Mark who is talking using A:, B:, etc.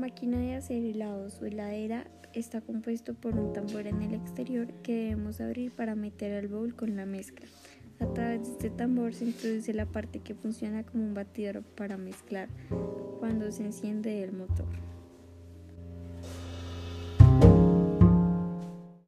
A: máquina de hacer helados o heladera está compuesto por un tambor en el exterior que debemos abrir para meter al bowl con la mezcla. A través de este tambor se introduce la parte que funciona como un batidor para mezclar cuando se enciende el motor.